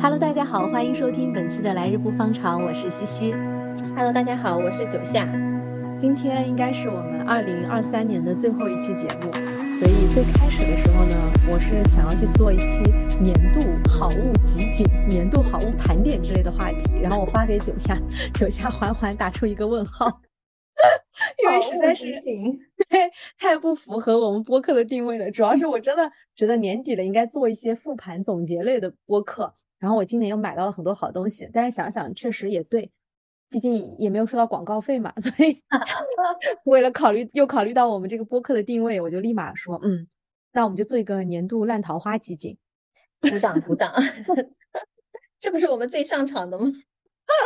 Hello，大家好，欢迎收听本期的来日不方长，我是西西。Hello，大家好，我是九夏。今天应该是我们二零二三年的最后一期节目，所以最开始的时候呢，我是想要去做一期年度好物集锦、年度好物盘点之类的话题，然后我发给九夏，九夏缓缓打出一个问号，因为实在是 对太不符合我们播客的定位了。主要是我真的觉得年底了应该做一些复盘总结类的播客，然后我今年又买到了很多好东西，但是想想确实也对。毕竟也没有收到广告费嘛，所以 为了考虑又考虑到我们这个播客的定位，我就立马说，嗯，那我们就做一个年度烂桃花集锦，鼓掌鼓掌，这不是我们最上场的吗？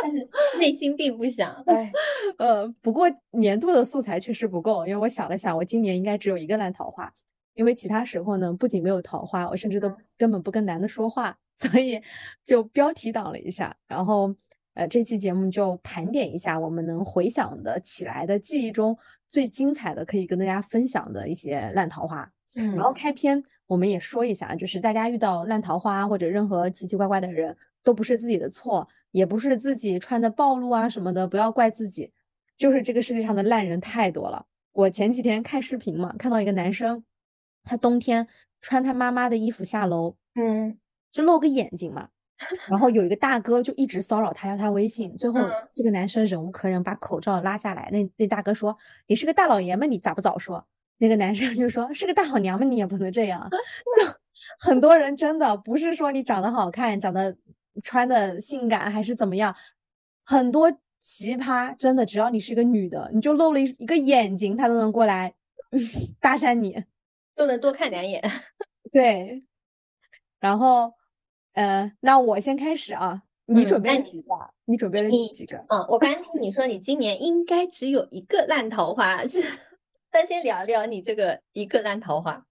但是内心并不想，哎，呃，不过年度的素材确实不够，因为我想了想，我今年应该只有一个烂桃花，因为其他时候呢，不仅没有桃花，我甚至都根本不跟男的说话，所以就标题党了一下，然后。呃，这期节目就盘点一下我们能回想的起来的记忆中最精彩的，可以跟大家分享的一些烂桃花。嗯，然后开篇我们也说一下，就是大家遇到烂桃花或者任何奇奇怪怪的人，都不是自己的错，也不是自己穿的暴露啊什么的，不要怪自己。就是这个世界上的烂人太多了。我前几天看视频嘛，看到一个男生，他冬天穿他妈妈的衣服下楼，嗯，就露个眼睛嘛。然后有一个大哥就一直骚扰他，要他微信。最后这个男生忍无可忍，把口罩拉下来。那那大哥说：“你是个大老爷们，你咋不早说？”那个男生就说：“是个大老娘们，你也不能这样。”就很多人真的不是说你长得好看、长得穿的性感还是怎么样，很多奇葩真的只要你是一个女的，你就露了一一个眼睛，他都能过来 搭讪你，都能多看两眼。对，然后。呃，那我先开始啊，你准备了几个？嗯、你准备了几个？嗯，我刚听你说你今年应该只有一个烂桃花，是？那先聊聊你这个一个烂桃花。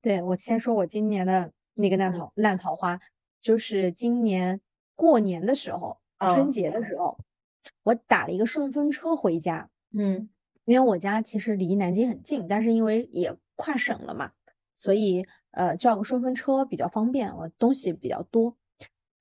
对，我先说我今年的那个烂桃烂桃花，就是今年过年的时候，哦、春节的时候，我打了一个顺风车回家。嗯，因为我家其实离南京很近，但是因为也跨省了嘛，所以。呃，叫个顺风车比较方便，我东西比较多。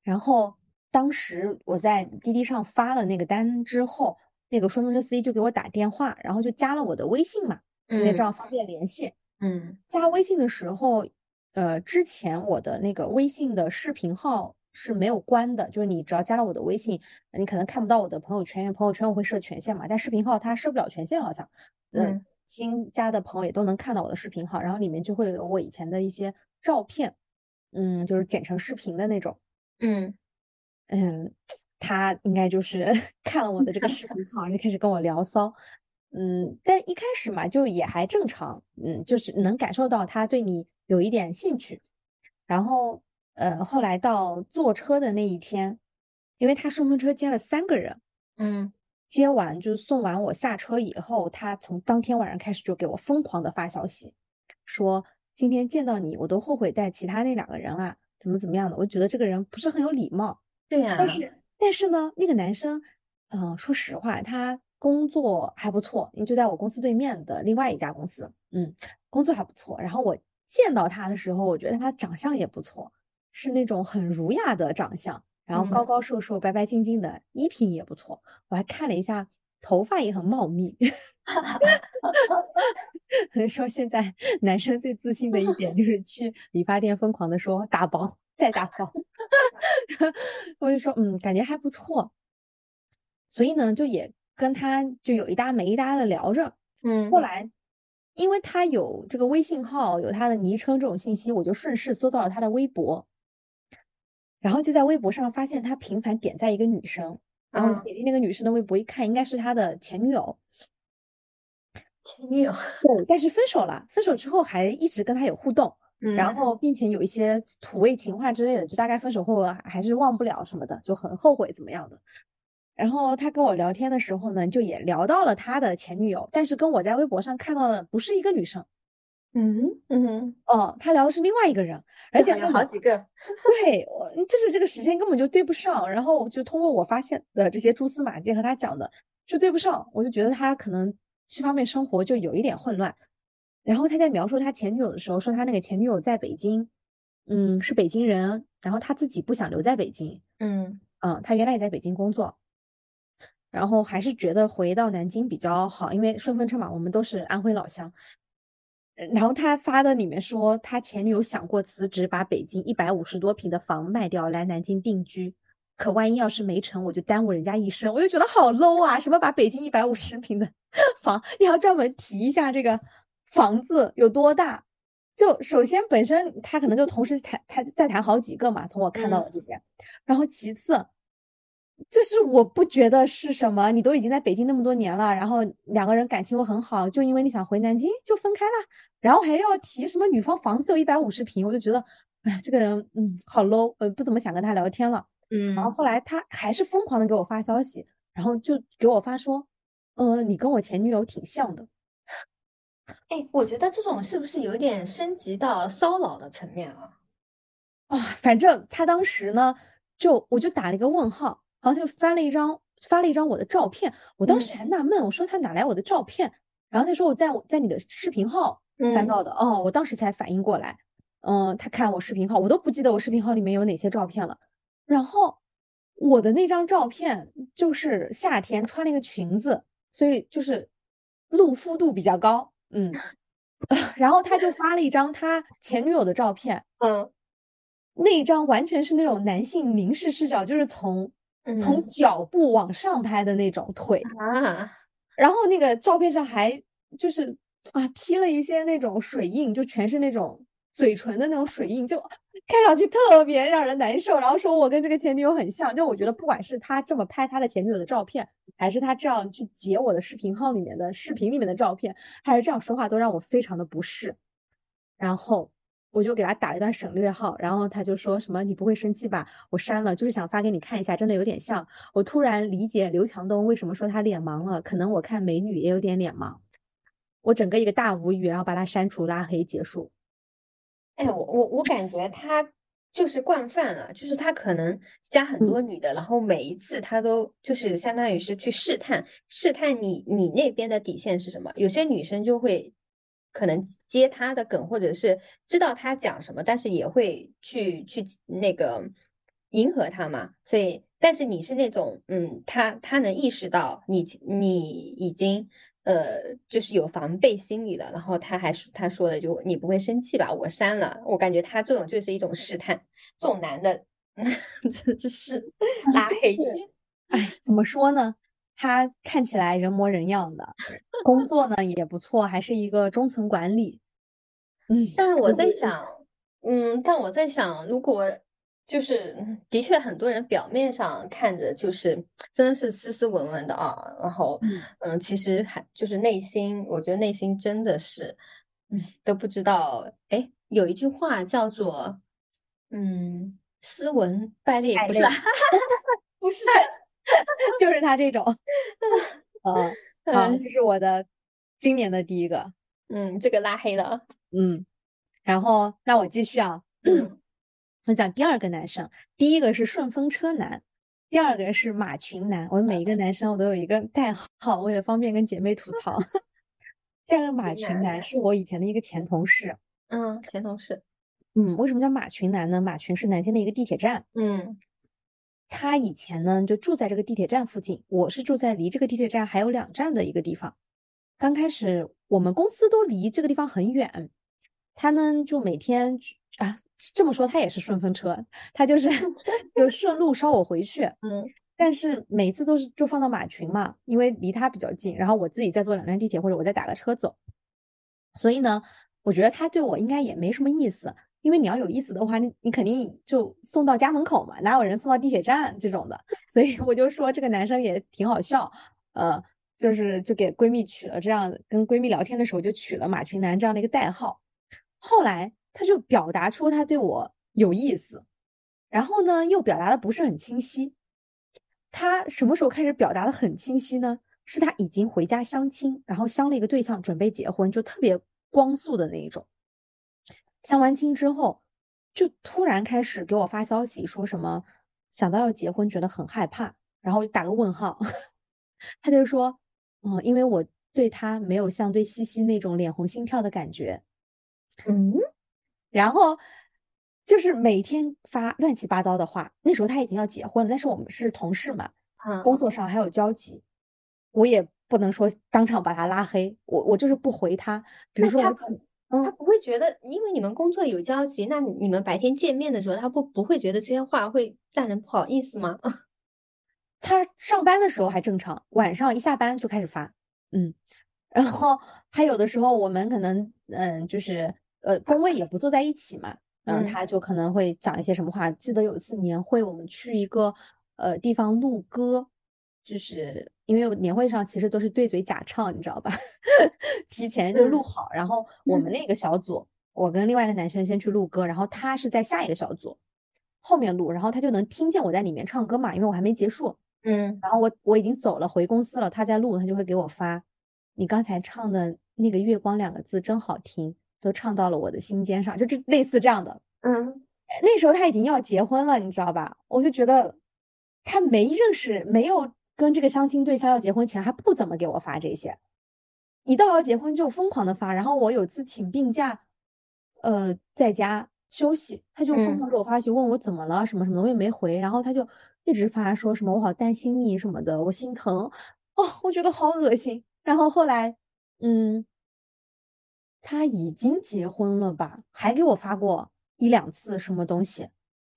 然后当时我在滴滴上发了那个单之后，那个顺风车司机就给我打电话，然后就加了我的微信嘛，因为这样方便联系。嗯，加微信的时候，呃，之前我的那个微信的视频号是没有关的，就是你只要加了我的微信，你可能看不到我的朋友圈，因为朋友圈我会设权限嘛，但视频号它设不了权限，好像。嗯。新加的朋友也都能看到我的视频号，然后里面就会有我以前的一些照片，嗯，就是剪成视频的那种，嗯。嗯，他应该就是 看了我的这个视频 号，就开始跟我聊骚，嗯，但一开始嘛，就也还正常，嗯，就是能感受到他对你有一点兴趣，然后呃，后来到坐车的那一天，因为他顺风车接了三个人，嗯。接完就是送完我下车以后，他从当天晚上开始就给我疯狂的发消息，说今天见到你，我都后悔带其他那两个人啊，怎么怎么样的。我觉得这个人不是很有礼貌。对呀、啊。但是但是呢，那个男生，嗯、呃，说实话，他工作还不错，因为就在我公司对面的另外一家公司，嗯，工作还不错。然后我见到他的时候，我觉得他长相也不错，是那种很儒雅的长相。然后高高瘦瘦、白白净净的，衣品也不错。我还看了一下，头发也很茂密。说现在男生最自信的一点就是去理发店疯狂的说打薄再打包。我就说嗯，感觉还不错。所以呢，就也跟他就有一搭没一搭的聊着。嗯，后来因为他有这个微信号，有他的昵称这种信息，我就顺势搜到了他的微博。然后就在微博上发现他频繁点赞一个女生，然后点进那个女生的微博一看，应该是他的前女友。前女友对，但是分手了，分手之后还一直跟他有互动，嗯、然后并且有一些土味情话之类的，就大概分手后还是忘不了什么的，就很后悔怎么样的。然后他跟我聊天的时候呢，就也聊到了他的前女友，但是跟我在微博上看到的不是一个女生。嗯嗯哦，他聊的是另外一个人，而且有好几个。对，我就是这个时间根本就对不上。然后就通过我发现的这些蛛丝马迹和他讲的，就对不上。我就觉得他可能这方面生活就有一点混乱。然后他在描述他前女友的时候，说他那个前女友在北京，嗯，是北京人，然后他自己不想留在北京，嗯嗯，他原来也在北京工作，然后还是觉得回到南京比较好，因为顺风车嘛，我们都是安徽老乡。呃然后他发的里面说，他前女友想过辞职，把北京一百五十多平的房卖掉来南京定居，可万一要是没成，我就耽误人家一生。我就觉得好 low 啊！什么把北京一百五十平的 房，你要专门提一下这个房子有多大？就首先本身他可能就同时谈他在谈好几个嘛，从我看到的这些，然后其次。就是我不觉得是什么，你都已经在北京那么多年了，然后两个人感情又很好，就因为你想回南京就分开了，然后还要提什么女方房子有一百五十平，我就觉得，哎，这个人嗯好 low，呃不怎么想跟他聊天了。嗯然后后来他还是疯狂的给我发消息，然后就给我发说，呃，你跟我前女友挺像的。哎，我觉得这种是不是有点升级到骚扰的层面了？啊，反正他当时呢，就我就打了一个问号，然后他就翻了一张发了一张我的照片，我当时还纳闷，我说他哪来我的照片？然后他说我在我在你的视频号翻嗯到的，哦，我当时才反应过来，嗯，他看我视频号，我都不记得我视频号里面有哪些照片了。然后我的那张照片就是夏天穿了一个裙子，所以就是露肤度比较高，嗯，然后他就发了一张他前女友的照片。嗯那一张完全是那种男性凝视视角，就是从从嗯脚部往上拍的那种腿，啊，然后那个照片上还就是啊 P 了一些那种水印，就全是那种嘴唇的那种水印，就看上去特别让人难受。然后说我跟这个前女友很像，就我觉得不管是他这么拍他的前女友的照片，还是他这样去截我的视频号里面的视频里面的照片，还是这样说话，都让我非常的不适。然后我就给他打了一段省略号，然后他就说什么你不会生气吧？我删了，就是想发给你看一下，真的有点像。我突然理解刘强东为什么说他脸盲了，可能我看美女也有点脸盲。我整个一个大无语，然后把他删除拉黑结束。哎，我我我感觉他就是惯犯了，就是他可能加很多女的，然后每一次他都就是相当于是去试探试探你你那边的底线是什么。有些女生就会可能接他的梗，或者是知道他讲什么，但是也会去去那个迎合他嘛。所以，但是你是那种嗯，他他能意识到你你已经。呃，就是有防备心理了，然后他还说他说的就你不会生气吧？我删了，我感觉他这种就是一种试探，这种男的，这这是拉黑是哎，怎么说呢？他看起来人模人样的，工作呢也不错，还是一个中层管理。嗯，但是我在想，嗯，但我在想，如果就是嗯的确很多人表面上看着就是真的是斯斯文文的啊，然后嗯嗯，其实还就是内心，我觉得内心真的是，嗯，都不知道。哎，有一句话叫做，嗯，斯文败类，不是不是，就是他这种。嗯，好，嗯这是我的今年的第一个。嗯，这个拉黑了。嗯，然后那我继续啊。嗯 我讲第二个男生，第一个是顺风车男，第二个是马群男。我每一个男生我都有一个代号，为了方便跟姐妹吐槽。第二个马群男是我以前的一个前同事。嗯，前同事。嗯，为什么叫马群男呢？马群是南京的一个地铁站，嗯他以前呢就住在这个地铁站附近，我是住在离这个地铁站还有两站的一个地方。刚开始我们公司都离这个地方很远，他呢就每天啊这么说他也是顺风车，他就是 就顺路捎我回去，嗯。但是每次都是就放到马群嘛，因为离他比较近，然后我自己再坐两站地铁或者我再打个车走，所以呢，我觉得他对我应该也没什么意思，因为你要有意思的话，你你肯定就送到家门口嘛，哪有人送到地铁站这种的，所以我就说这个男生也挺好笑，呃，就是就给闺蜜取了这样，跟闺蜜聊天的时候就取了马群男这样的一个代号，后来他就表达出他对我有意思，然后呢又表达的不是很清晰。他什么时候开始表达的很清晰呢？是他已经回家相亲，然后相了一个对象，准备结婚，就特别光速的那一种。相完亲之后，就突然开始给我发消息，说什么想到要结婚，觉得很害怕，然后打个问号。他就说，嗯，因为我对他没有像对西西那种脸红心跳的感觉。嗯 然后就是每天发乱七八糟的话。那时候他已经要结婚了，但是我们是同事嘛，嗯，工作上还有交集，我也不能说当场把他拉黑，我我就是不回他。比如说我几，他嗯，不会觉得，因为你们工作有交集，那你你们白天见面的时候，他不不会觉得这些话会让人不好意思吗？他上班的时候还正常，晚上一下班就开始发，嗯，然后还有的时候我们可能，嗯，就是呃，工位也不坐在一起嘛，嗯，嗯他就可能会讲一些什么话。记得有一次年会，我们去一个呃地方录歌，就是因为年会上其实都是对嘴假唱，你知道吧？提前就录嗯好，然后我们那个小组，我跟另外一个男生先去录歌，然后他是在下一个小组后面录，然后他就能听见我在里面唱歌嘛，因为我还没结束。嗯，然后我我已经走了，回公司了，他在录，他就会给我发，你刚才唱的那个“月光”两个字真好听，都唱到了我的心尖上，就这类似这样的。嗯，那时候他已经要结婚了，你知道吧？我就觉得他没认识，没有跟这个相亲对象要结婚前，还不怎么给我发这些，一到要结婚就疯狂的发。然后我有次请病假，呃，在家休息，他就疯嗯狂给我发消息问我怎么了，什么什么的，我也没回。然后他就一直发说什么我好担心你什么的，我心疼，哦，我觉得好恶心。然后后来，嗯，他已经结婚了吧，还给我发过一两次什么东西，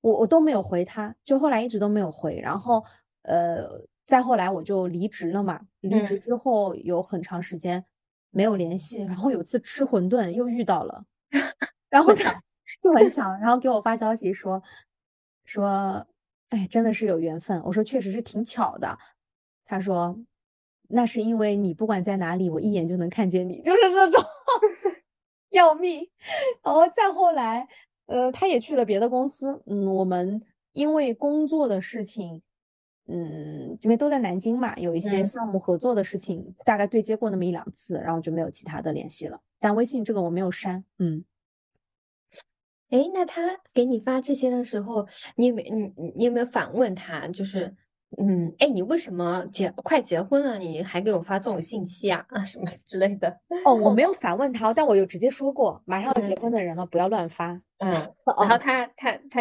我我都没有回他，就后来一直都没有回。然后，呃，再后来我就离职了嘛，离职嗯之后有很长时间没有联系，然后有次吃馄饨又遇到了，然后他 就很巧，然后给我发消息说说，哎，真的是有缘分。我说确实是挺巧的。他说那是因为你不管在哪里，我一眼就能看见你，就是这种 要命。然后再后来，呃，他也去了别的公司，嗯，我们因为工作的事情。嗯，因为都在南京嘛，有一些嗯项目合作的事情，大概对接过那么一两次，然后就没有其他的联系了。但微信这个我没有删，嗯。哎，那他给你发这些的时候，你有没你你你有没有反问他？就是，嗯，哎，你为什么结快结婚了，你还给我发这种信息啊啊 什么之类的？哦，我没有 反问他，但我有直接说过，马上要结嗯婚的人了，不要乱发。嗯，然后哦，他他他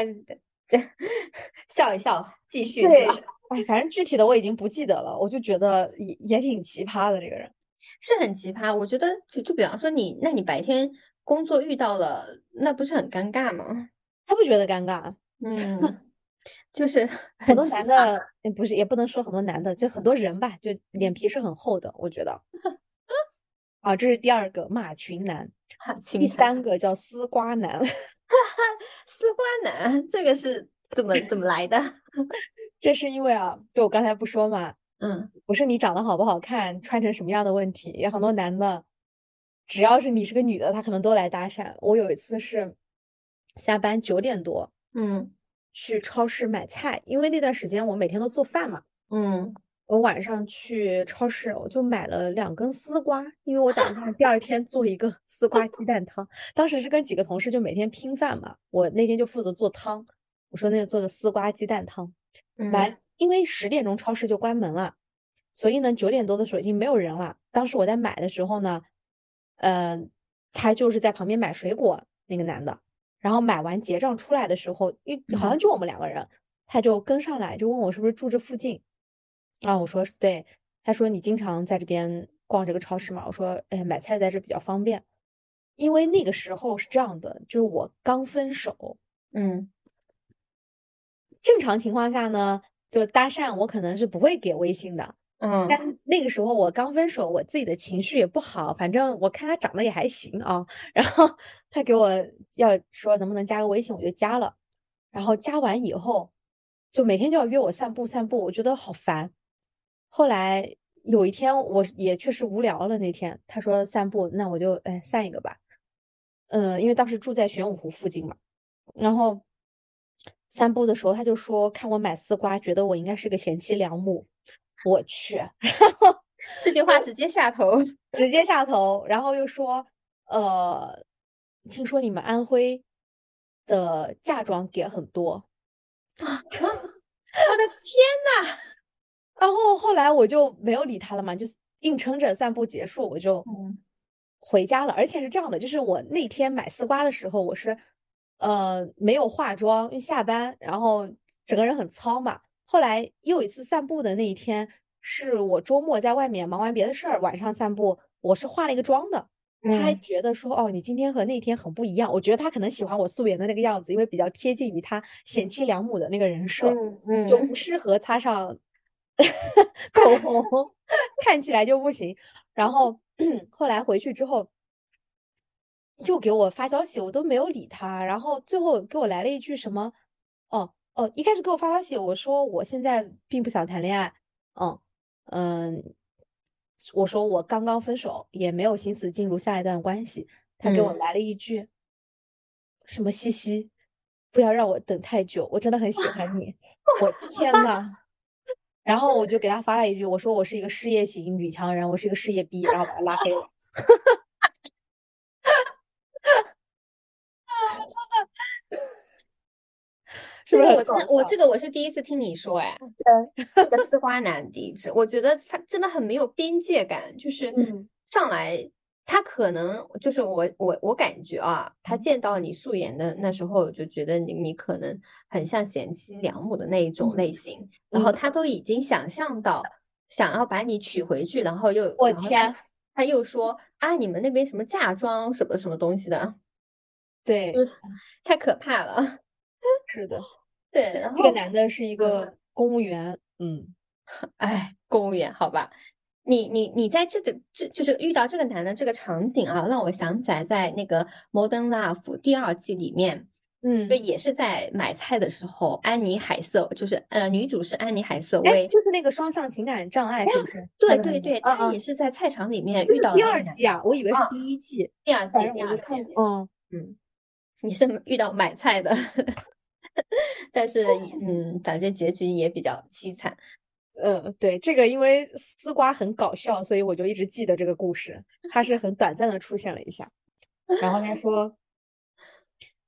笑一笑，继续是对，吧？哎，反正具体的我已经不记得了，我就觉得也也挺奇葩的这个人。是很奇葩。我觉得就就比方说你，那你白天工作遇到了，那不是很尴尬吗？他不觉得尴尬，嗯，就是 很。多男的，呃不是也不能说很多男的，就很多人吧，就脸皮是很厚的，我觉得。啊，这是第二个马群男，哈，第情三个叫丝瓜男。丝瓜男，这个是怎么怎么来的？这是因为啊，就我刚才不说嘛，嗯不是你长得好不好看，穿成什么样的问题，有很多男的，只要是你是个女的，他可能都来搭讪。我有一次是下班九点多嗯去超市买菜，因为那段时间我每天都做饭嘛，嗯，我晚上去超市，我就买了两根丝瓜，因为我打算第二天做一个丝瓜鸡蛋汤。当时是跟几个同事就每天拼饭嘛，我那天就负责做汤，我说那就做个丝瓜鸡蛋汤。嗯完，因为十点钟超市就关门了，所以呢九点多的时候已经没有人了。当时我在买的时候呢，呃，他就是在旁边买水果那个男的，然后买完结账出来的时候，因为好像就我们两个人，他就跟上来就问我是不是住这附近，啊，我说是对，他说你经常在这边逛这个超市嘛？我说哎，买菜在这比较方便，因为那个时候是这样的，就是我刚分手。嗯正常情况下呢，就搭讪我可能是不会给微信的，嗯。但那个时候我刚分手，我自己的情绪也不好，反正我看他长得也还行啊，然后他给我要说能不能加个微信，我就加了，然后加完以后，就每天就要约我散步散步，我觉得好烦。后来有一天我也确实无聊了，那天他说散步，那我就哎散一个吧，嗯，因为当时住在玄武湖附近嘛，然后散步的时候他就说看我买丝瓜，觉得我应该是个贤妻良母。我去，然后这句话直接下头。直接下头，然后又说，呃，听说你们安徽的嫁妆给很多，啊 我的天呐！然后后来我就没有理他了嘛，就硬撑着散步结束，我就嗯回家了。而且是这样的，就是我那天买丝瓜的时候，我是呃没有化妆，因为下班，然后整个人很糙嘛。后来又一次散步的那一天，是我周末在外面忙完别的事儿，晚上散步，我是化了一个妆的。他还嗯觉得说，哦，你今天和那天很不一样。我觉得他可能喜欢我素颜的那个样子，因为比较贴近于他贤妻良母的那个人设，嗯嗯就不适合擦上 口红，看起来就不行。然后 后来回去之后，又给我发消息，我都没有理他。然后最后给我来了一句什么？哦哦，一开始给我发消息，我说我现在并不想谈恋爱。嗯嗯，我说我刚刚分手，也没有心思进入下一段关系。他给我嗯来了一句什么嘻嘻，不要让我等太久，我真的很喜欢你。我天呐！然后我就给他发了一句，我说我是一个事业型女强人，我是一个事业逼，然后把他拉黑了。是不是这个我真，我这个我是第一次听你说，哎，这个丝瓜男地址，我觉得他真的很没有边界感，就是嗯。上来他可能就是我我我感觉啊，他嗯。见到你素颜的那时候就觉得你你可能很像贤妻良母的那一种嗯类型，然后嗯。他都已经想象到想要把你娶回去，然后又我天他又说啊，你们那边什么嫁妆什么什么东西的，对，就是。太可怕了。是的，对，然这个男的是一个公务员，嗯。哎，公务员，好吧。你你你在这个这就是遇到这个男的这个场景啊，让我想起来在那个《Modern Love》第二季里面，嗯。就，也是在买菜的时候，安妮海瑟就是呃女主是安妮海瑟哎，薇，就是那个双向情感障碍，是不是？对对对，她也是在菜场里面遇到了那个男二季啊，我以为是啊第一季，第二季第二季，过，嗯。嗯，你是遇到买菜的，但是嗯，反正结局也比较凄惨。嗯，对，这个因为丝瓜很搞笑，所以我就一直记得这个故事。它是很短暂的出现了一下，然后他说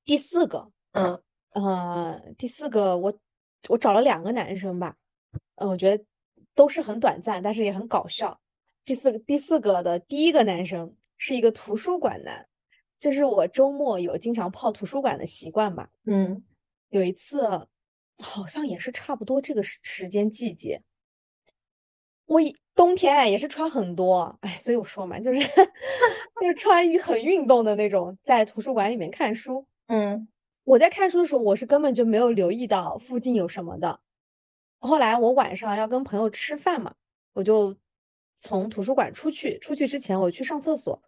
第四个，嗯呃，第四个我我找了两个男生吧，嗯，我觉得都是很短暂，但是也很搞笑。第四个第四个的第一个男生是一个图书馆男，就是我周末有经常泡图书馆的习惯吧。嗯有一次，好像也是差不多这个时时间季节，我一冬天哎也是穿很多，哎，所以我说嘛，就是 就是穿很运动的那种，在图书馆里面看书。嗯我在看书的时候，我是根本就没有留意到附近有什么的。后来我晚上要跟朋友吃饭嘛，我就从图书馆出去。出去之前，我去上厕所。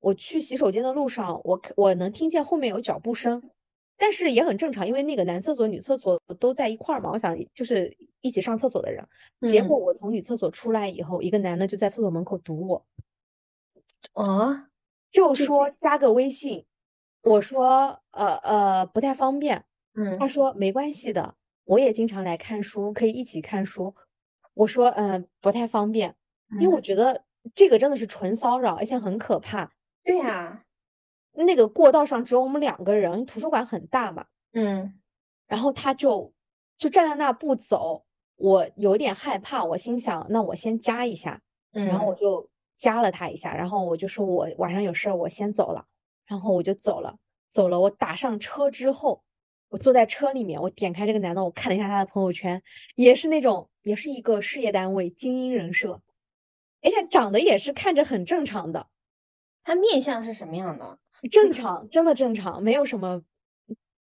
我去洗手间的路上，我我能听见后面有脚步声，但是也很正常，因为那个男厕所、女厕所都在一块儿嘛。我想就是一起上厕所的人。结嗯果我从女厕所出来以后，一个男的就在厕所门口堵我，哦，就说加个微信。我说呃呃不太方便。嗯他说没关系的，我也经常来看书，可以一起看书。我说嗯不太方便，因为我嗯觉得这个真的是纯骚扰，而且很可怕。对呀，那个过道上只有我们两个人，图书馆很大嘛，嗯。然后他就就站在那不走，我有点害怕，我心想那我先加一下，然后我嗯。就加了他一下，然后我就说我晚上有事儿，我先走了，然后我就走了，走了，我打上车之后，我坐在车里面，我点开这个男的，我看了一下他的朋友圈，也是那种，也是一个事业单位精英人设，而且长得也是看着很正常的，他面相是什么样的？正常，真的正常，没有什么，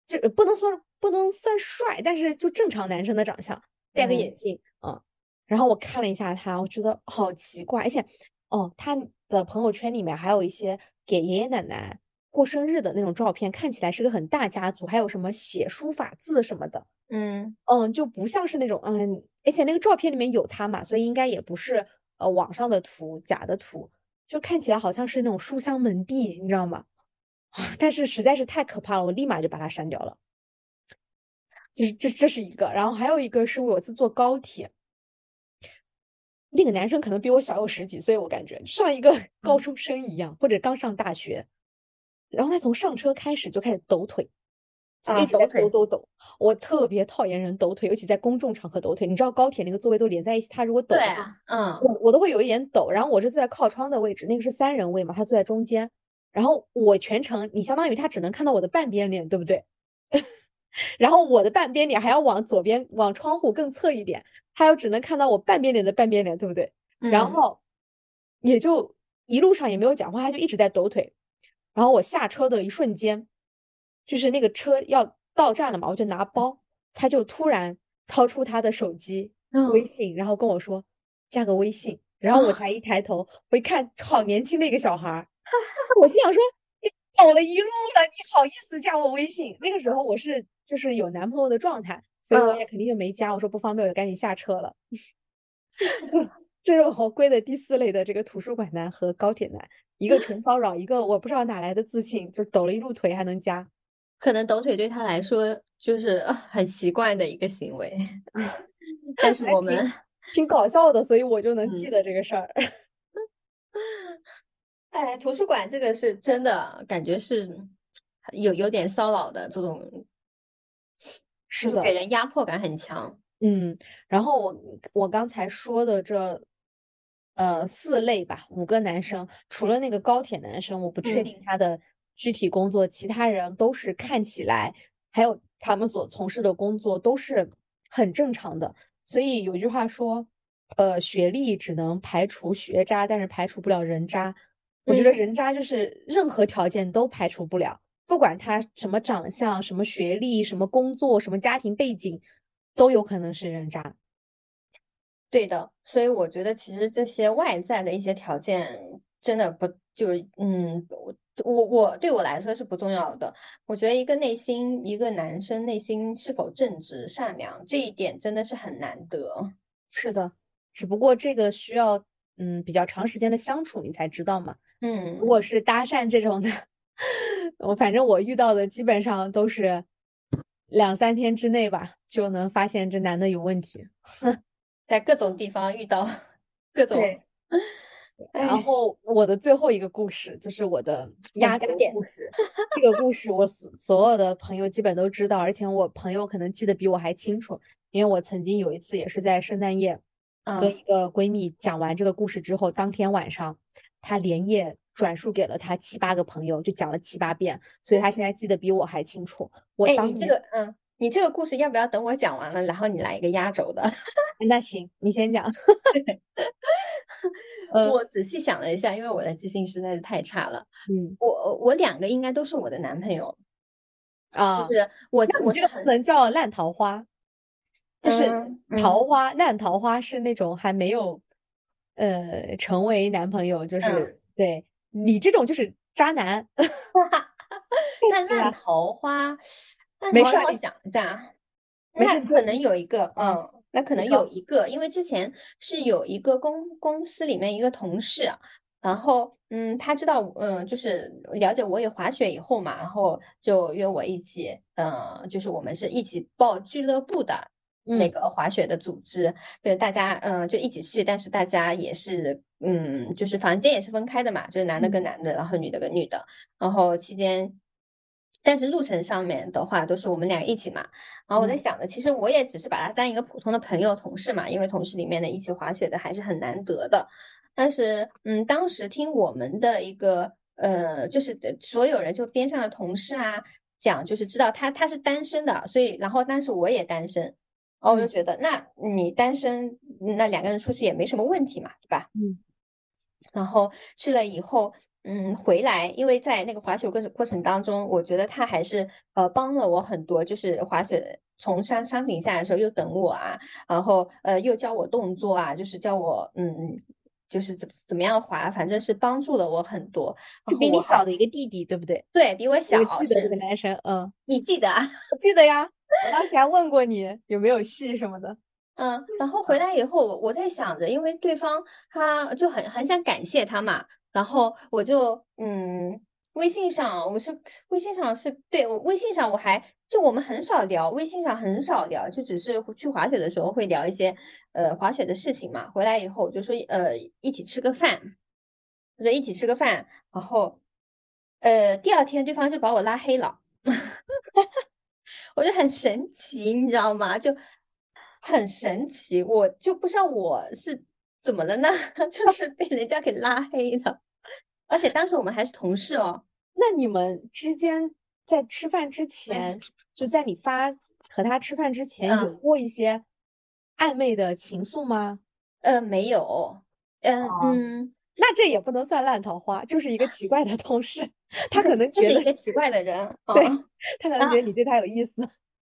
就不能算不能算帅，但是就正常男生的长相，戴个嗯。眼镜，嗯，然后我看了一下他，我觉得好奇怪，而且，哦，他的朋友圈里面还有一些给爷爷奶奶过生日的那种照片，看起来是个很大家族，还有什么写书法字什么的，嗯。嗯，就不像是那种，嗯，而且那个照片里面有他嘛，所以应该也不是呃网上的图，假的图，就看起来好像是那种书香门第，你知道吗？啊，但是实在是太可怕了，我立马就把它删掉了。这是这这是一个，然后还有一个是我有一次坐高铁，那个男生可能比我小有十几岁，我感觉像一个 高中生一样，或者刚上大学。然后他从上车开始就开始抖腿，啊一直在抖腿抖抖抖。我特别讨厌人抖腿，尤其在公众场合抖腿。你知道高铁那个座位都连在一起，他如果抖嗯我我都会有一点抖。然后我是坐在靠窗的位置，那个是三人位嘛，他坐在中间。然后我全程，你相当于他只能看到我的半边脸，对不对？然后我的半边脸还要往左边往窗户更侧一点，他又只能看到我半边脸的半边脸，对不对？然嗯后也就一路上也没有讲话，他就一直在抖腿。然后我下车的一瞬间，就是那个车要到站了嘛，我就拿包，他就突然掏出他的手机微嗯信，然后跟我说加个微信。然后我才一抬头，我一看，好年轻的一个小孩儿，我心想说，你走了一路了，你好意思加我微信？那个时候我是就是有男朋友的状态，所以我嗯也肯定就没加。我说不方便，我就赶紧下车了。这是我归的第四类的这个图书馆男和高铁男，一个纯骚扰，一个我不知道哪来的自信，就抖了一路腿还能加。可能抖腿对他来说就是呃 很习惯的一个行为，但是我们，挺搞笑的，所以我就能记嗯得这个事儿。哎，图书馆这个是真的感觉是有有点骚扰的这种，是的给人压迫感很强。嗯，然后我我刚才说的这呃四类吧，五个男生，除了那个高铁男生，我不确嗯定他的具体工作，其他人都是看起来，还有他们所从事的工作都是很正常的。所以有句话说，呃，学历只能排除学渣，但是排除不了人渣。我觉得嗯人渣就是任何条件都排除不了，不管他什么长相、什么学历、什么工作、什么家庭背景，都有可能是人渣。对的，所以我觉得其实这些外在的一些条件真的不就是嗯，我我我对我来说是不重要的。我觉得一个内心一个男生内心是否正直善良，这一点真的是很难得。是的，只不过这个需要嗯比较长时间的相处，你才知道嘛。如嗯，果是搭讪这种的，我反正我遇到的基本上都是两三天之内吧，就能发现这男的有问题。在各种地方遇到各种，然哎，后我的最后一个故事就是我的压轴故事。这个故事我所所有的朋友基本都知道，而且我朋友可能记得比我还清楚，因为我曾经有一次也是在圣诞夜跟嗯一个闺蜜讲完这个故事之后，当天晚上她连夜转述给了他七八个朋友，就讲了七八遍，所以他现在记得比我还清楚。我哎，你这个嗯，你这个故事要不要等我讲完了，然后你来一个压轴的？那行，你先讲。嗯 我仔细想了一下，因为我的记性实在是太差了。嗯我我两个应该都是我的男朋友，啊就，是我我这个不能叫烂桃花，就是嗯桃花烂桃花是那种还没有呃成为男朋友，就嗯是对你这种就是渣男。那对吧烂桃花，烂桃花我没事儿你想一下，那可能有一个，嗯嗯，那可能有一个，因为之前是有一个公公司里面一个同事啊，然后嗯，他知道嗯，就是了解我也滑雪以后嘛，然后就约我一起，嗯，就是我们是一起报俱乐部的。那嗯个滑雪的组织，就是大家嗯就一起去，但是大家也是嗯就是房间也是分开的嘛，就是男的跟嗯男的，然后女的跟女的，然后期间，但是路程上面的话都是我们俩一起嘛。然后我在嗯想的，其实我也只是把他当一个普通的朋友、同事嘛，因为同事里面的一起滑雪的还是很难得的。但是，嗯，当时听我们的一个呃，就是呃所有人就边上的同事啊讲，就是知道他他是单身的，所以然后当时我也单身，然后我就嗯觉得，那你单身，那两个人出去也没什么问题嘛，对吧？嗯然后去了以后，嗯，回来，因为在那个滑雪过程过程当中，我觉得他还是呃帮了我很多，就是滑雪从山山顶下来的时候又等我啊，然后呃又教我动作啊，就是教我嗯。就是怎怎么样滑，反正是帮助了我很多。就比你小的一个弟弟，对不对？对比我小我记得这个，男生，嗯，你记得啊？我记得呀，我当时还问过你有没有戏什么的。嗯，然后回来以后，我我在想着，因为对方他就很很想感谢他嘛，然后我就嗯，微信上我是微信上是对我微信上我还就我们很少聊，微信上很少聊，就只是去滑雪的时候会聊一些呃滑雪的事情嘛。回来以后就说呃一起吃个饭，就说一起吃个饭，然后呃第二天对方就把我拉黑了。我就很神奇，你知道吗？就很神奇，我就不知道我是怎么了呢，就是被人家给拉黑了，而且当时我们还是同事哦。那你们之间在吃饭之前，就在你发和他吃饭之前，有嗯过一些暧昧的情愫吗？呃，没有，嗯哦嗯，那这也不能算烂桃花，就是一个奇怪的同事，他可能觉得就是一个奇怪的人，对嗯他可能觉得你对他有意思。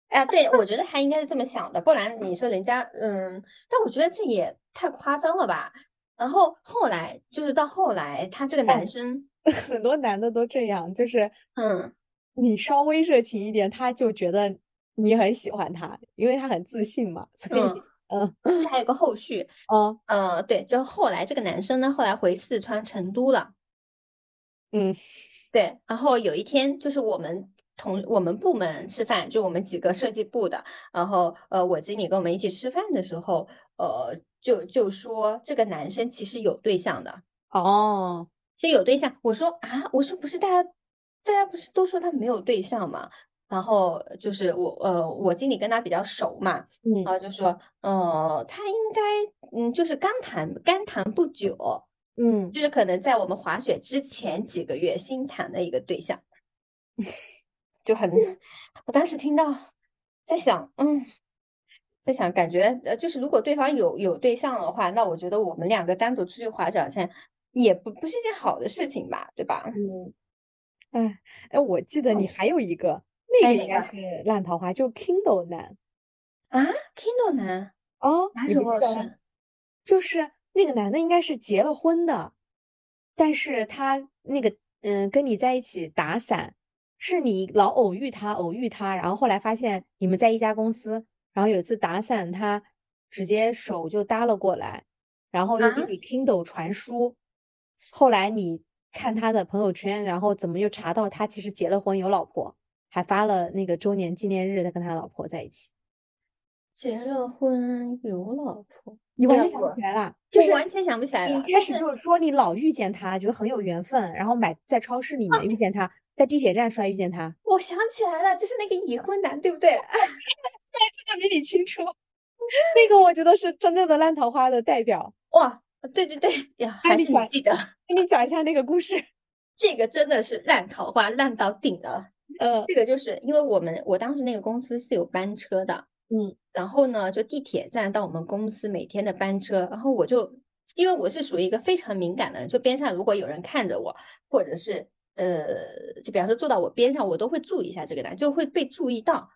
哎，对，我觉得他应该是这么想的，不然你说人家，嗯，但我觉得这也太夸张了吧。然后后来就是到后来，他这个男生，很多男的都这样，就是嗯，你稍微热情一点，他就觉得你很喜欢他，因为他很自信嘛，所以嗯嗯这还有。个后续，嗯。呃，对，就后来这个男生呢，后来回四川成都了。嗯对，然后有一天就是我们同我们部门吃饭，就我们几个设计部的，然后呃，我经理跟我们一起吃饭的时候，呃，就就说这个男生其实有对象的，哦其实有对象。我说啊，我说不是大家大家不是都说他没有对象嘛？然后就是我呃，我经理跟他比较熟嘛，嗯然后就说呃，他应该嗯，就是刚谈刚谈不久。嗯就是可能在我们滑雪之前几个月新谈的一个对象，就很，我当时听到，在想，嗯，在想，感觉呃，就是如果对方有有对象的话，那我觉得我们两个单独出去滑雪好像也不不是一件好的事情吧，对吧？嗯，哎哎，我记得你嗯还有一个，那个个应该是烂桃花，就 Kindle 男啊，Kindle 男哦，啥时候你不记得了是？就是那个男的应该是结了婚的，但是他那个嗯跟你在一起打伞，是你老偶遇他，偶遇他，然后后来发现你们在一家公司，然后有一次打伞，他直接手就搭了过来，然后又给啊你 Kindle 传输，后来你看他的朋友圈，然后怎么又查到他其实结了婚有老婆，还发了那个周年纪念日，他跟他老婆在一起，结了婚有老婆，你完全想不起来了，就是完全想不起来了。一开始就是说你老遇见他，觉得很有缘分，然后买在超市里面遇见他，在地铁站出来遇见他，我想起来了，就是那个已婚男，对不对？这个比你清楚。那个我觉得是真正的烂桃花的代表。哇，对对对呀，还是你记得。给你讲一下那个故事。这个真的是烂桃花，烂到顶了。呃这个就是因为我们我当时那个公司是有班车的，嗯然后呢，就地铁站到我们公司每天的班车，然后我就因为我是属于一个非常敏感的人，就边上如果有人看着我，或者是呃，就比方说坐到我边上，我都会注意一下这个人，就会被注意到。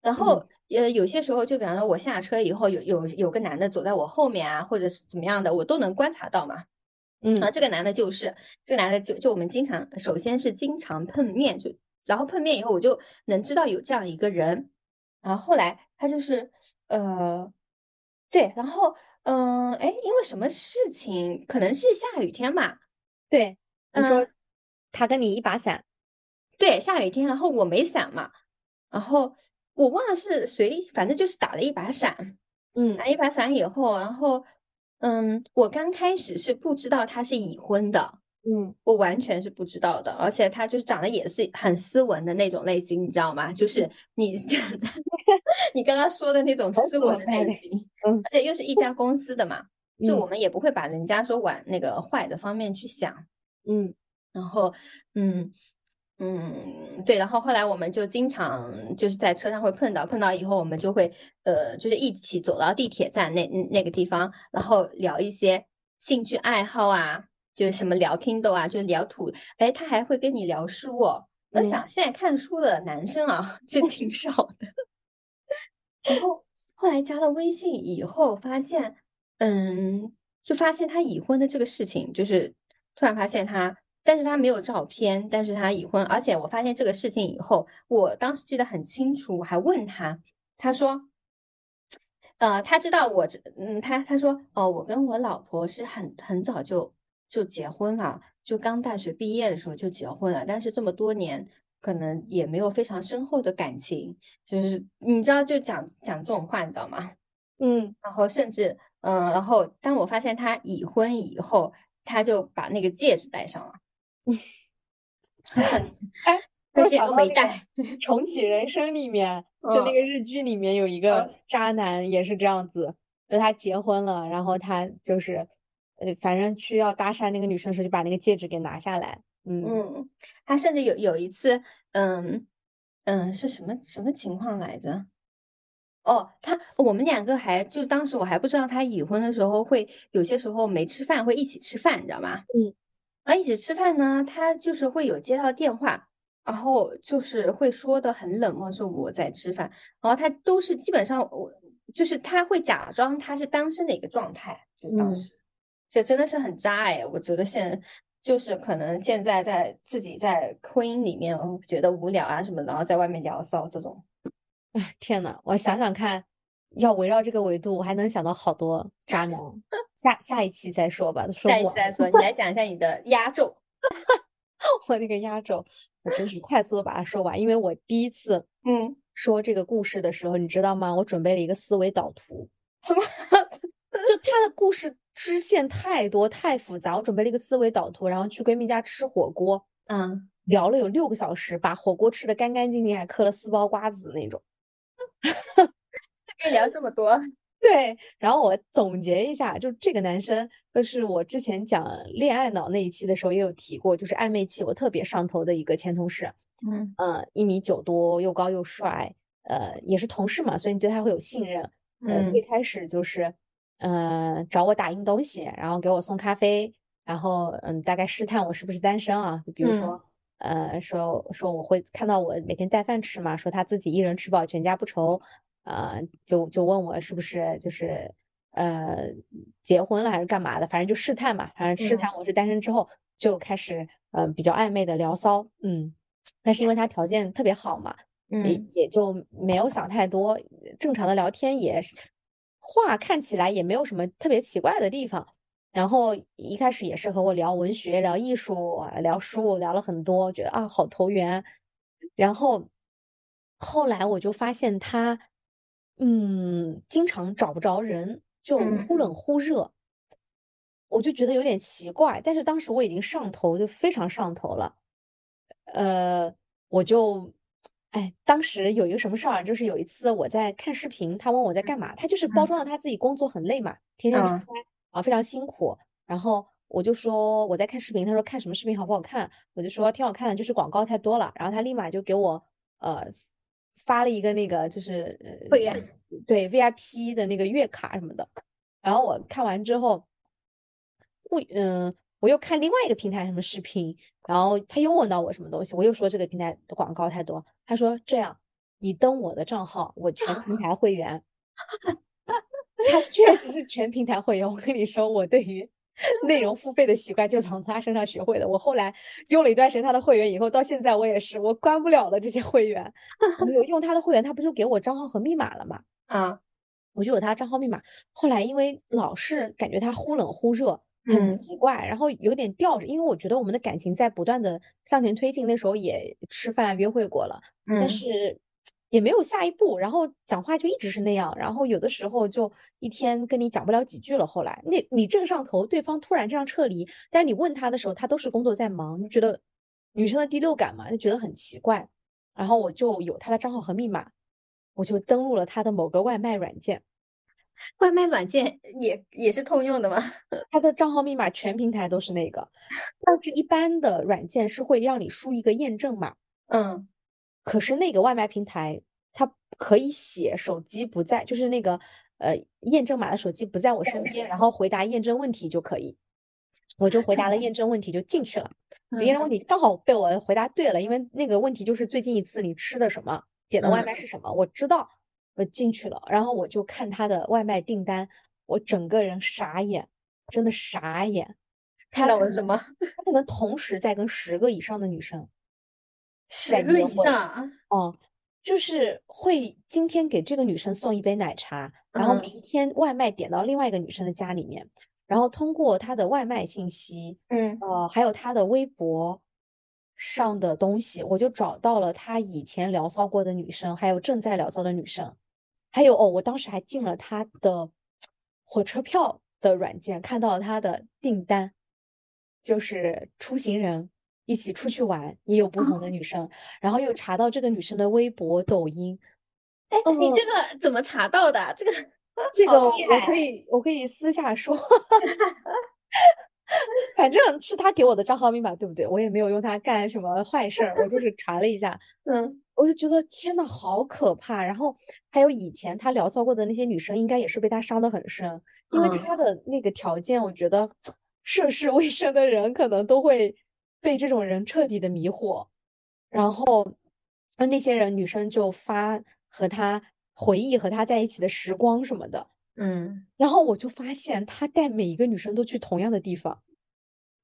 然后呃，有些时候就比方说我下车以后，有有有个男的走在我后面啊，或者是怎么样的，我都能观察到嘛。嗯。啊，这个男的就是这个男的就就我们经常，首先是经常碰面，就然后碰面以后我就能知道有这样一个人，然后后来他就是呃，对，然后嗯，哎，因为什么事情，可能是下雨天吧，对，你说嗯他跟你一把伞，对，下雨天，然后我没伞嘛，然后我忘了是谁，反正就是打了一把伞，嗯。打一把伞以后，然后嗯，我刚开始是不知道他是已婚的。嗯。我完全是不知道的，而且他就是长得也是很斯文的那种类型，你知道吗？就是 你 你刚刚说的那种斯文的类型，嗯而且又是一家公司的嘛，就我嗯。们也不会把人家说往那个坏的方面去想，嗯。然后嗯嗯对，然后后来我们就经常就是在车上会碰到，碰到以后我们就会呃就是一起走到地铁站那那个地方，然后聊一些兴趣爱好啊。就是什么聊 Kindle 啊，就是聊土，哎，他还会跟你聊书哦。我嗯想现在看书的男生啊，其实挺 少的。然后后来加了微信以后，发现，嗯，就发现他已婚的这个事情，就是突然发现他，但是他没有照片，但是他已婚，而且我发现这个事情以后，我当时记得很清楚，我还问他，他说。呃，他知道我这，嗯，他他说，哦，我跟我老婆是很很早就就结婚了，就刚大学毕业的时候就结婚了，但是这么多年可能也没有非常深厚的感情，就是你知道，就讲讲这种话，你知道吗？嗯然后甚至，嗯、然后当我发现他已婚以后，他就把那个戒指戴上了，哎，都我想到那个没带，重启人生里面，就那嗯个日剧里面有一个嗯渣男也是这样子，就他结婚了，然后他就是，呃，反正去要搭讪那个女生的时候，就把那个戒指给拿下来，嗯嗯，他甚至有有一次，嗯嗯，是什么什么情况来着？哦，他我们两个还就当时我还不知道他已婚的时候会有些时候没吃饭会一起吃饭，你知道吗？嗯，啊，一起吃饭呢，他就是会有接到电话，然后就是会说的很冷漠，说我在吃饭，然后他都是基本上我就是他会假装他是单身的一个状态，就当嗯。时，这真的是很渣哎，我觉得现就是可能现在在自己在婚姻里面嗯觉得无聊啊什么，然后在外面聊骚这种。哎，天呐，我想想看，要围绕这个维度，我还能想到好多渣男。下下一期再说吧，说下一不完。次再说，你来讲一下你的压轴。我那个压轴，我真是快速的把它说完，因为我第一次嗯，说这个故事的时候，你知道吗？我准备了一个思维导图，什么？就他的故事支线太多太复杂，我准备了一个思维导图，然后去闺蜜家吃火锅，嗯，聊了有六个小时，把火锅吃的干干净净，还嗑了四包瓜子那种。聊这么多。对，然后我总结一下，就这个男生，就是我之前讲恋爱脑那一期的时候也有提过，就是暧昧期我特别上头的一个前同事，嗯呃，一米九多，又高又帅，呃，也是同事嘛，所以你对他会有信任。呃，最嗯开始就是，呃，找我打印东西，然后给我送咖啡，然后嗯，大概试探我是不是单身啊，就比如说，呃，说说我会看到我每天带饭吃嘛，说他自己一人吃饱全家不愁，呃，就就问我是不是就是呃结婚了还是干嘛的，反正就试探嘛，反正试嗯探我是单身之后就开始呃比较暧昧的聊骚，嗯，但是因为他条件特别好嘛。也嗯也就没有想太多，正常的聊天也是，话看起来也没有什么特别奇怪的地方。然后一开始也是和我聊文学、聊艺术、啊聊书，聊了很多，觉得啊好投缘。然后后来我就发现他，嗯，经常找不着人，就嗯忽冷忽热，我就觉得有点奇怪。但是当时我已经上头，就非常上头了。呃，我就，哎，当时有一个什么事儿，就是有一次我在看视频，他问我在干嘛，他就是包嗯装了他自己工作很累嘛，天天出嗯差，啊，非常辛苦。然后我就说我在看视频，他说看什么视频好不好看？我就说挺好看的，就是广告太多了。然后他立马就给我呃发了一个那个就是呃会员对 VIP 的那个月卡什么的。然后我看完之后，我嗯。我又看另外一个平台什么视频，然后他又问到我什么东西，我又说这个平台的广告太多，他说这样，你登我的账号，我全平台会员。他确实是全平台会员，我跟你说，我对于 内容付费的习惯就从他身上学会的。我后来用了一段时间他的会员以后，到现在我也是，我关不了的这些会员。我有用他的会员，他不就给我账号和密码了吗？啊我就有他账号密码。后来因为老是感觉他忽冷忽热，很嗯奇怪，然后有点吊着，因为我觉得我们的感情在不断的向前推进。那时候也吃饭约会过了，但嗯是也没有下一步，然后讲话就一直是那样，然后有的时候就一天跟你讲不了几句了。后来那你正上头，对方突然这样撤离，但是你问他的时候，他都是工作在忙，就觉得女生的第六感嘛，就觉得很奇怪。然后我就有他的账号和密码，我就登录了他的某个外卖软件。外卖软件也也是通用的吗？他的账号密码全平台都是那个，但是一般的软件是会让你输一个验证码，嗯可是那个外卖平台它可以写手机不在，就是那个呃验证码的手机不在我身边，然后回答验证问题就可以。我就回答了验证问题就进去了，就验证问题刚好被我回答对了，因为那个问题就是最近一次你吃的什么，点的外卖是什么，我知道，我进去了，然后我就看他的外卖订单，我整个人傻眼，真的傻眼。看到了什么？他可能同时在跟十个以上的女生十个以在约会上啊？哦，就是会今天给这个女生送一杯奶茶，然后嗯。明天外卖点到另外一个女生的家里面，然后通过她的外卖信息，嗯。呃，还有她的微博上的东西，我就找到了她以前聊骚过的女生，还有正在聊骚的女生，还有哦，我当时还进了她的火车票的软件，看到了她的订单，就是出行人一起出去玩，也有不同的女生，然后又查到这个女生的微博、抖音，哎，你哦这个怎么查到的？这个这个我可以我可以私下说，反正是他给我的账号密码，对不对？我也没有用它干什么坏事儿，我就 是查了一下，嗯，我就觉得天呐，好可怕。然后还有以前他聊骚过的那些女生，应该也是被他伤得很深，因为嗯他的那个条件，我觉得 涉世未深的人可能都会被这种人彻底的迷惑。然后，那那些人女生就发和他回忆和他在一起的时光什么的。嗯，然后我就发现他带每一个女生都去同样的地方，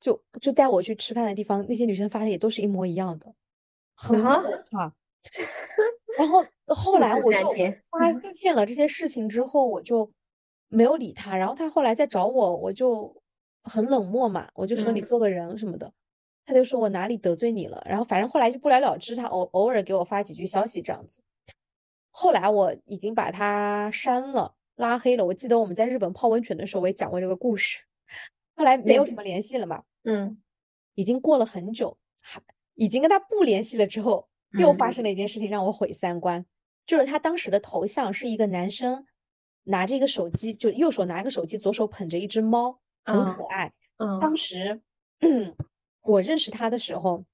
就就带我去吃饭的地方，那些女生发的也都是一模一样的，很啊可 怕。然后后来我就发现了这些事情之后，我就没有理他。然后他后来再找我，我就很冷漠嘛，我就说你嗯做个人什么的。他就说我哪里得罪你了，然后反正后来就不了了之。他偶偶尔给我发几句消息这样子。后来我已经把他删了。拉黑了。我记得我们在日本泡温泉的时候，我也讲过这个故事。后来没有什么联系了嘛，嗯已经过了很久，还已经跟他不联系了之后，又发嗯生了一件事情让我毁三观，就是他当时的头像是一个男生拿着一个手机，就右手拿一个手机，左手捧着一只猫，很嗯可爱。嗯当时我认识他的时候，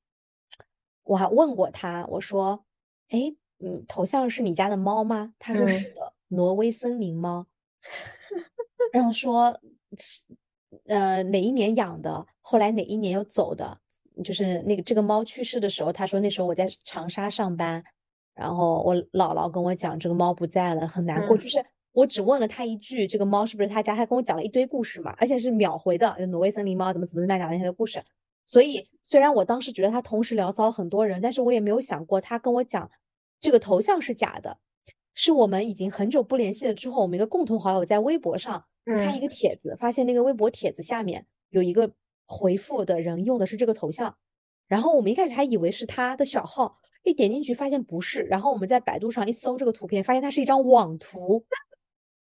我还问过他，我说：“哎，你头像是你家的猫吗？”他说：“嗯是的，挪威森林猫。”然后说是呃哪一年养的，后来哪一年又走的，就是那个这个猫去世的时候，他说那时候我在长沙上班，然后我姥姥跟我讲这个猫不在了，很难过。嗯就是我只问了他一句，这个猫是不是他家？他跟我讲了一堆故事嘛，而且是秒回的，就挪威森林猫怎么怎么怎么样讲那些故事。所以虽然我当时觉得他同时聊骚了很多人，但是我也没有想过他跟我讲这个头像是假的，是我们已经很久不联系了之后，我们一个共同好友在微博上看一嗯。个帖子，发现那个微博帖子下面有一个回复的人用的是这个头像，然后我们一开始还以为是他的小号，一点进去发现不是，然后我们在百度上一搜这个图片，发现它是一张网图。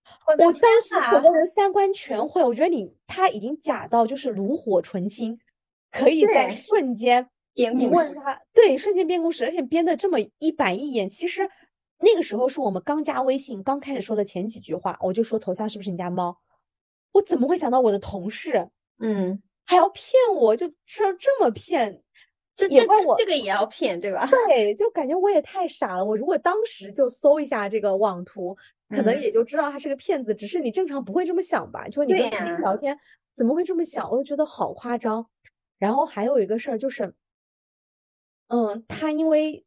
我。我当时整个人三观全毁，我觉得你他已经假到就是炉火纯青，可以在瞬间你编故事问他，对，瞬间编故事，而且编的这么一板一眼。其实那个时候是我们刚加微信，刚开始说的前几句话，我就说头像是不是你家猫？我怎么会想到我的同事嗯，还要骗我，就这这么骗？这这也怪我这个也要骗对吧？对，就感觉我也太傻了。我如果当时就搜一下这个网图，可能嗯也就知道他是个骗子。只是你正常不会这么想吧？就是你跟同事聊天，怎么会这么想？我就觉得好夸张。然后还有一个事儿就是，嗯，他因为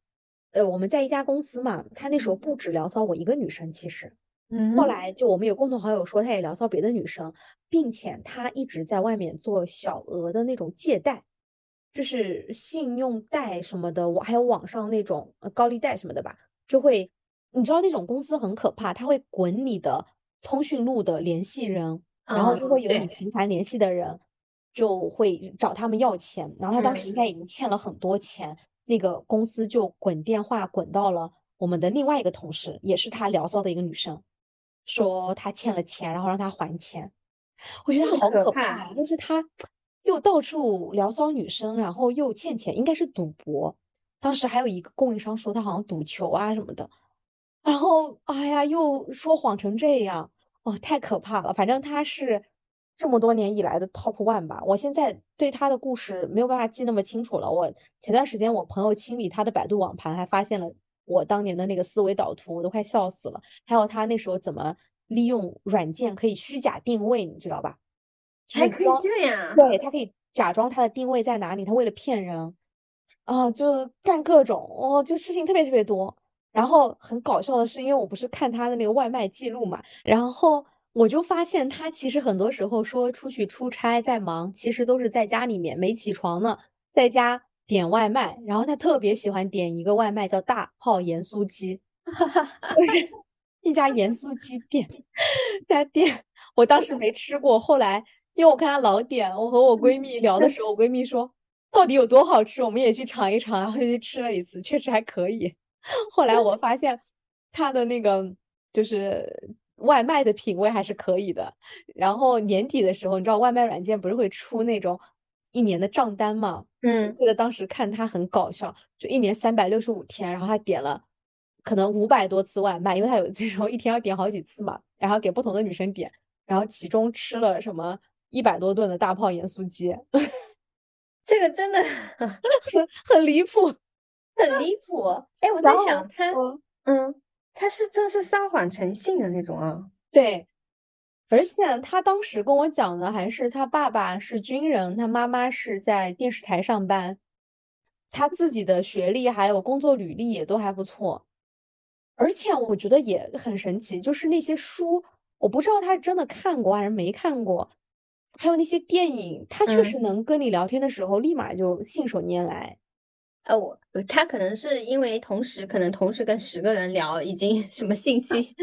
呃我们在一家公司嘛，他那时候不止聊骚我一个女生，其实。嗯。后来就我们有共同好友说，他也聊骚别的女生，并且他一直在外面做小额的那种借贷，就是信用贷什么的，我还有网上那种呃高利贷什么的吧，就会，你知道那种公司很可怕，他会滚你的通讯录的联系人，然后就嗯会有你频繁联系的人，就会找他们要钱，然后他当时应该已经欠了很多钱，那个公司就滚电话滚到了我们的另外一个同事，也是他聊骚的一个女生。说他欠了钱，然后让他还钱。我觉得他好可怕，就是他又到处聊骚女生，然后又欠钱，应该是赌博。当时还有一个供应商说他好像赌球啊什么的，然后哎呀，又说谎成这样，哦，太可怕了。反正他是这么多年以来的 top one 吧。我现在对他的故事没有办法记那么清楚了。我前段时间我朋友清理他的百度网盘，还发现了我当年的那个思维导图，我都快笑死了。还有他那时候怎么利用软件可以虚假定位，你知道吧？就还可以这样，对，他可以假装他的定位在哪里，他为了骗人，啊，就干各种，哦，就事情特别特别多。然后很搞笑的是，因为我不是看他的那个外卖记录嘛，然后我就发现他其实很多时候说出去出差在忙，其实都是在家里面没起床呢，在家点外卖。然后他特别喜欢点一个外卖叫大炮盐酥鸡，就是 一家盐酥鸡店，他店我当时没吃过，后来因为我看他老点，我和我闺蜜聊的时候，我闺蜜说到底有多好吃，我们也去尝一尝，然后就去吃了一次，确实还可以。后来我发现他的那个就是外卖的品味还是可以的。然后年底的时候，你知道外卖软件不是会出那种一年的账单嘛？嗯记得当时看他很搞笑，就一年三百六十五天，然后他点了可能五百多次外卖，因为他有这种一天要点好几次嘛，然后给不同的女生点，然后其中吃了什么一百多顿的大炮盐酥鸡，这个真的很很离谱，很离谱。哎，我在想他，嗯嗯，他是真是撒谎成性的那种啊。对，而且他当时跟我讲的还是他爸爸是军人，他妈妈是在电视台上班，他自己的学历还有工作履历也都还不错，而且我觉得也很神奇，就是那些书，我不知道他是真的看过还是没看过，还有那些电影，他确嗯实能跟你聊天的时候立马就信手拈来。呃，我他可能是因为同时可能同时跟十个人聊，已经 什么信息，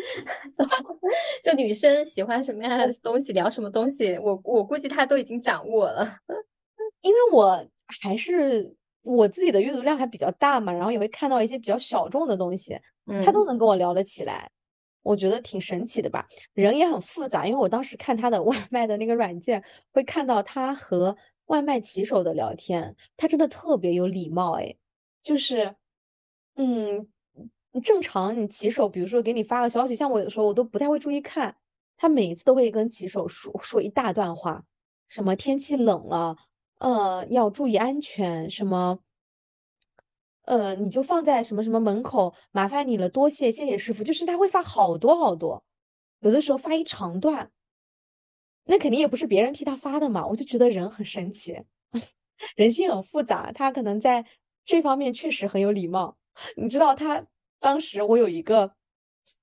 就女生喜欢什么样的东西，聊什么东西，我我估计他都已经掌握了。因为我还是我自己的阅读量还比较大嘛，然后也会看到一些比较小众的东西，他都嗯能跟我聊得起来，我觉得挺神奇的吧。人也很复杂，因为我当时看他的外卖的那个软件，会看到他和外卖骑手的聊天，他真的特别有礼貌，哎，就是，嗯，正常你骑手，比如说给你发个消息，像我有的时候我都不太会注意看，他每一次都会跟骑手说说一大段话，什么天气冷了。呃，要注意安全，什么，呃，你就放在什么什么门口，麻烦你了，多谢，谢谢师傅。就是他会发好多好多，有的时候发一长段，那肯定也不是别人替他发的嘛，我就觉得人很神奇，人性很复杂，他可能在这方面确实很有礼貌。你知道他当时我有一个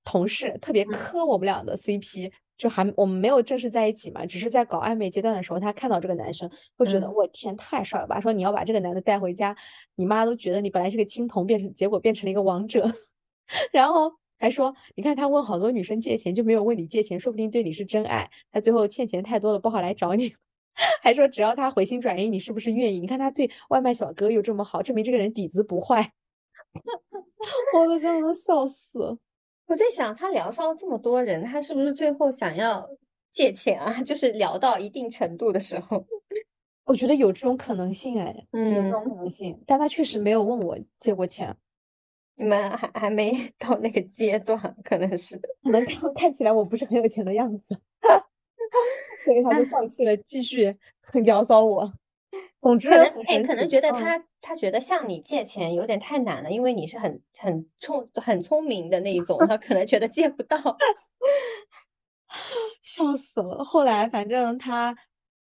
同事特别嗯。磕我们俩的 CP，就还我们没有正式在一起嘛，只是在搞暧昧阶段的时候，他看到这个男生，会觉得嗯。我天太帅了吧，说你要把这个男的带回家，你妈都觉得你本来是个青铜，变成结果变成了一个王者，然后还说你看他问好多女生借钱，就没有问你借钱，说不定对你是真爱，他最后欠钱太多了，不好来找你。还说只要他回心转意，你是不是愿意？你看他对外卖小哥又这么好，证明这个人底子不坏。我都真的都笑死了。我在想，他聊骚这么多人，他是不是最后想要借钱啊？就是聊到一定程度的时候，我觉得有这种可能性，哎，有这种嗯可能性，但他确实没有问我借过钱，你们还还没 到那个阶段，可能是。可能看看起来我不是很有钱的样子，所以他就放弃了继续 很聊骚我。总之可能哎，可能觉得嗯他他觉得向你借钱有点太难了，因为你是很很聪很聪明的那一种，他可能觉得借不到。笑死了。后来反正他，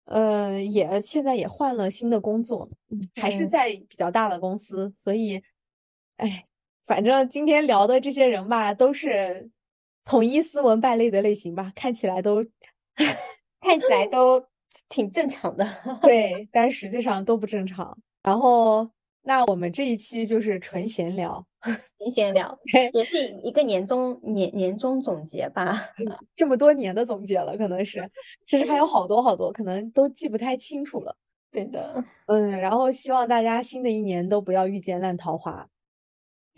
呃，也现在也换了新的工作，嗯，还是嗯在比较大的公司，所以，哎，反正今天聊的这些人吧，都是统一斯文败类的类型吧，看起来都 看起来都挺正常的。对，但实际上都不正常。然后，那我们这一期就是纯闲聊，纯闲聊，对，也是一个年终年年终总结吧。这么多年的总结了，可能是，其实还有好多好多，可能都记不太清楚了。对的，嗯，然后希望大家新的一年都不要遇见烂桃花，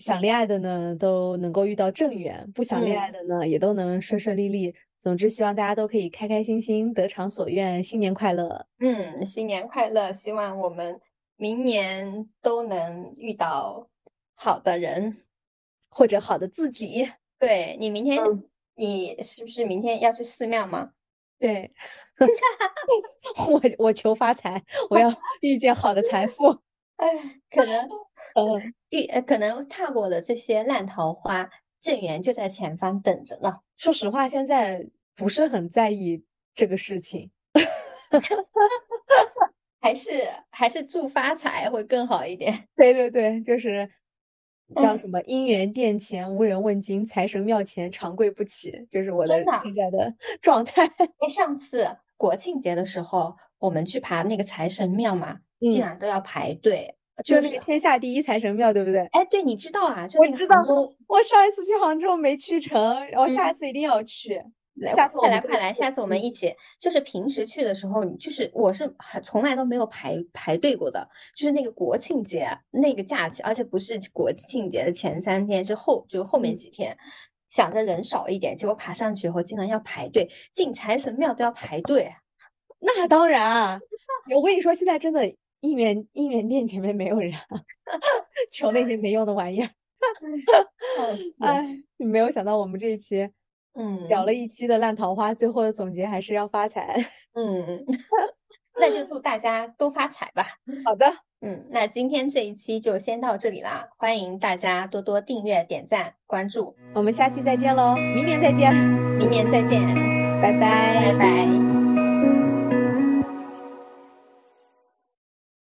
想恋爱的呢都能够遇到正缘，不想恋爱嗯的呢也都能顺顺利利。总之，希望大家都可以开开心心，得偿所愿，新年快乐。嗯，新年快乐！希望我们明年都能遇到好的人。或者好的自己。对，你明天，嗯你是不是明天要去寺庙吗？对，我我求发财，我要遇见好的财富。哎，可能呃，遇呃，可能踏过的这些烂桃花，正缘就在前方等着呢。说实话，现在不是很在意这个事情。还是还是祝发财会更好一点。对对对，就是叫嗯什么“姻缘殿前无人问津，财神庙前长跪不起”，就是我的现在的状态。哎，上次国庆节的时候，我们去爬那个财神庙嘛，竟嗯然都要排队，就就是那个天下第一财神庙，对不对？哎，对，你知道啊？就那个我知道我上一次去杭州没去成，然后下一次一定要去。来下次快来快来，下次我们嗯一起。就是平时去的时候，你就是我是很从来都没有排排队过的，就是那个国庆节那个假期，而且不是国庆节的前三天，是后就后面嗯几天，想着人少一点，结果爬上去以后竟然要排队，进财神庙都要排队。那当然啊，我跟你说，现在真的姻缘姻缘殿前面没有人，求那些没用的玩意儿。哎，没有想到我们这一期嗯，聊了一期的烂桃花，最后的总结还是要发财。嗯，那就祝大家都发财吧。好的，嗯，那今天这一期就先到这里啦，欢迎大家多多订阅、点赞、关注，我们下期再见喽，明年再见，明年再见，拜拜，拜拜。